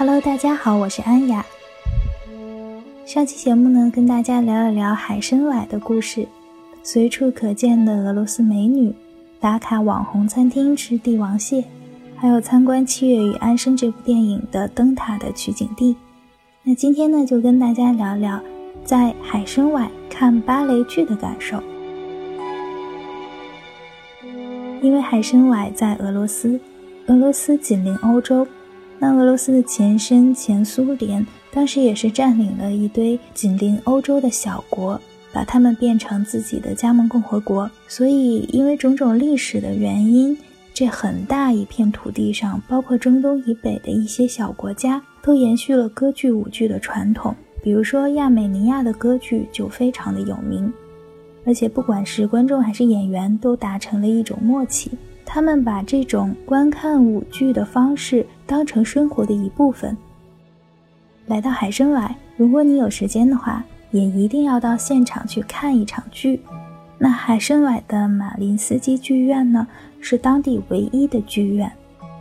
Hello，大家好，我是安雅。上期节目呢，跟大家聊一聊海参崴的故事，随处可见的俄罗斯美女，打卡网红餐厅吃帝王蟹，还有参观《七月与安生》这部电影的灯塔的取景地。那今天呢，就跟大家聊聊在海参崴看芭蕾剧的感受。因为海参崴在俄罗斯，俄罗斯紧邻欧洲。那俄罗斯的前身前苏联，当时也是占领了一堆紧邻欧洲的小国，把他们变成自己的加盟共和国。所以，因为种种历史的原因，这很大一片土地上，包括中东以北的一些小国家，都延续了歌剧舞剧的传统。比如说，亚美尼亚的歌剧就非常的有名。而且，不管是观众还是演员，都达成了一种默契。他们把这种观看舞剧的方式当成生活的一部分。来到海参崴，如果你有时间的话，也一定要到现场去看一场剧。那海参崴的马林斯基剧院呢，是当地唯一的剧院，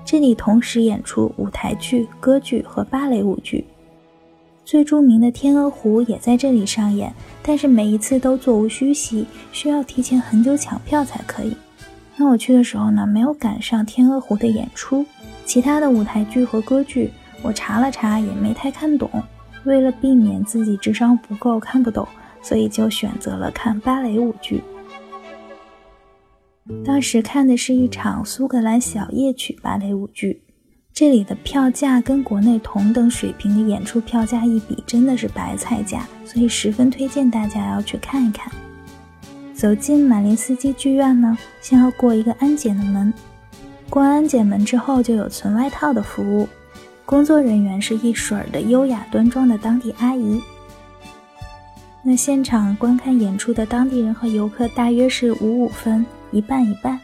这里同时演出舞台剧、歌剧和芭蕾舞剧。最著名的《天鹅湖》也在这里上演，但是每一次都座无虚席，需要提前很久抢票才可以。那我去的时候呢，没有赶上《天鹅湖》的演出，其他的舞台剧和歌剧我查了查也没太看懂。为了避免自己智商不够看不懂，所以就选择了看芭蕾舞剧。当时看的是一场苏格兰小夜曲芭蕾舞剧。这里的票价跟国内同等水平的演出票价一比，真的是白菜价，所以十分推荐大家要去看一看。走进马林斯基剧院呢，先要过一个安检的门，过安检门之后就有存外套的服务，工作人员是一水儿的优雅端庄的当地阿姨。那现场观看演出的当地人和游客大约是五五分，一半一半。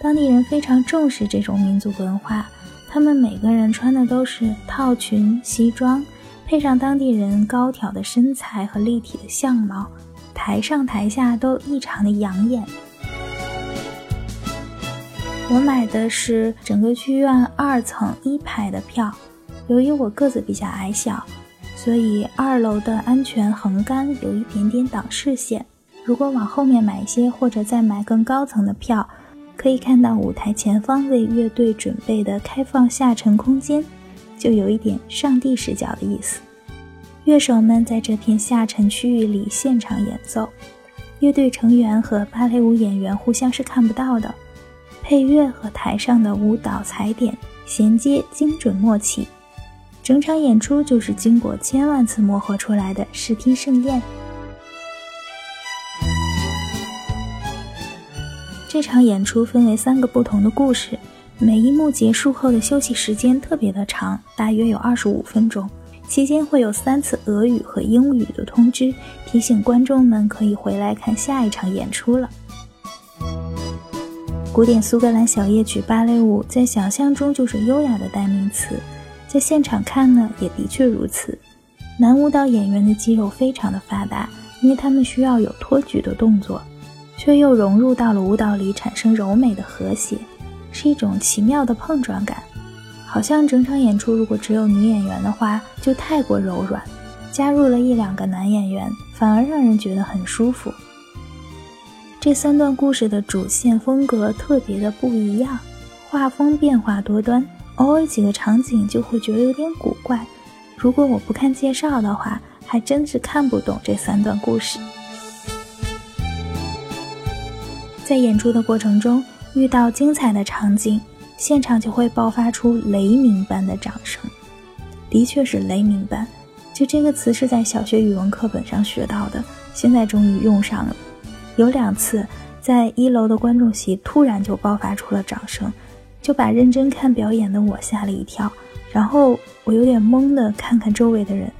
当地人非常重视这种民族文化。他们每个人穿的都是套裙、西装，配上当地人高挑的身材和立体的相貌，台上台下都异常的养眼。我买的是整个剧院二层一排的票，由于我个子比较矮小，所以二楼的安全横杆有一点点挡视线。如果往后面买一些，或者再买更高层的票。可以看到舞台前方为乐队准备的开放下沉空间，就有一点上帝视角的意思。乐手们在这片下沉区域里现场演奏，乐队成员和芭蕾舞演员互相是看不到的。配乐和台上的舞蹈踩点衔接精准默契，整场演出就是经过千万次磨合出来的视听盛宴。这场演出分为三个不同的故事，每一幕结束后的休息时间特别的长，大约有二十五分钟。期间会有三次俄语和英语的通知，提醒观众们可以回来看下一场演出了。古典苏格兰小夜曲芭蕾舞在想象中就是优雅的代名词，在现场看呢也的确如此。男舞蹈演员的肌肉非常的发达，因为他们需要有托举的动作。却又融入到了舞蹈里，产生柔美的和谐，是一种奇妙的碰撞感。好像整场演出如果只有女演员的话，就太过柔软；加入了一两个男演员，反而让人觉得很舒服。这三段故事的主线风格特别的不一样，画风变化多端，偶尔几个场景就会觉得有点古怪。如果我不看介绍的话，还真是看不懂这三段故事。在演出的过程中，遇到精彩的场景，现场就会爆发出雷鸣般的掌声。的确是雷鸣般，就这个词是在小学语文课本上学到的，现在终于用上了。有两次，在一楼的观众席突然就爆发出了掌声，就把认真看表演的我吓了一跳。然后我有点懵的看看周围的人，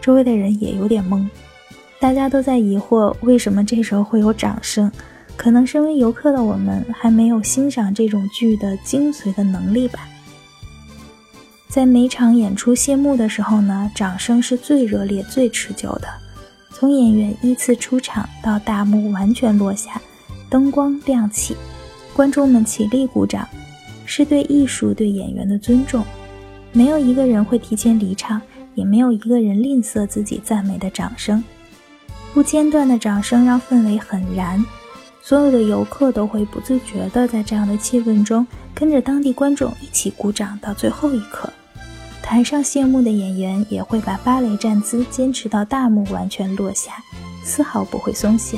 周围的人也有点懵，大家都在疑惑为什么这时候会有掌声。可能身为游客的我们还没有欣赏这种剧的精髓的能力吧。在每场演出谢幕的时候呢，掌声是最热烈、最持久的。从演员依次出场到大幕完全落下，灯光亮起，观众们起立鼓掌，是对艺术、对演员的尊重。没有一个人会提前离场，也没有一个人吝啬自己赞美的掌声。不间断的掌声让氛围很燃，所有的游客都会不自觉地在这样的气氛中跟着当地观众一起鼓掌到最后一刻。台上谢幕的演员也会把芭蕾站姿坚持到大幕完全落下，丝毫不会松懈。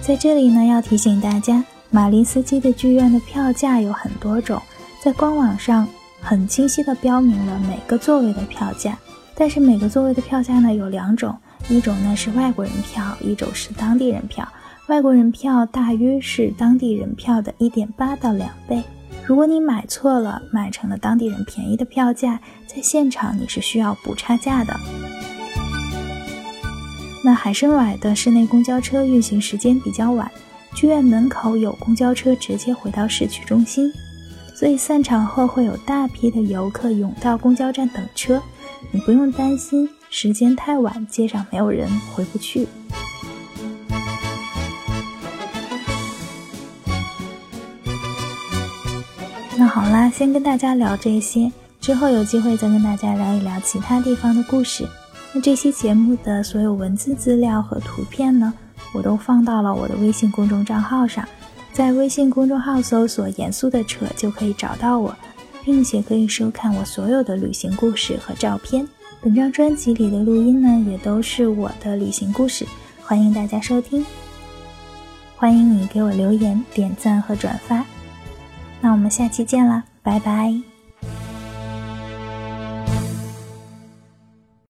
在这里呢，要提醒大家，马林斯基的剧院的票价有很多种，在官网上很清晰的标明了每个座位的票价。但是每个座位的票价呢有两种，一种呢是外国人票，一种是当地人票。外国人票大约是当地人票的一点八到两倍。如果你买错了，买成了当地人便宜的票价，在现场你是需要补差价的。那海参崴的市内公交车运行时间比较晚，剧院门口有公交车直接回到市区中心，所以散场后会有大批的游客涌到公交站等车。你不用担心时间太晚，街上没有人回不去。那好啦，先跟大家聊这些，之后有机会再跟大家聊一聊其他地方的故事。那这期节目的所有文字资料和图片呢，我都放到了我的微信公众账号上，在微信公众号搜索“严肃的扯”就可以找到我，并且可以收看我所有的旅行故事和照片。本张专辑里的录音呢，也都是我的旅行故事，欢迎大家收听。欢迎你给我留言、点赞和转发。那我们下期见啦，拜拜。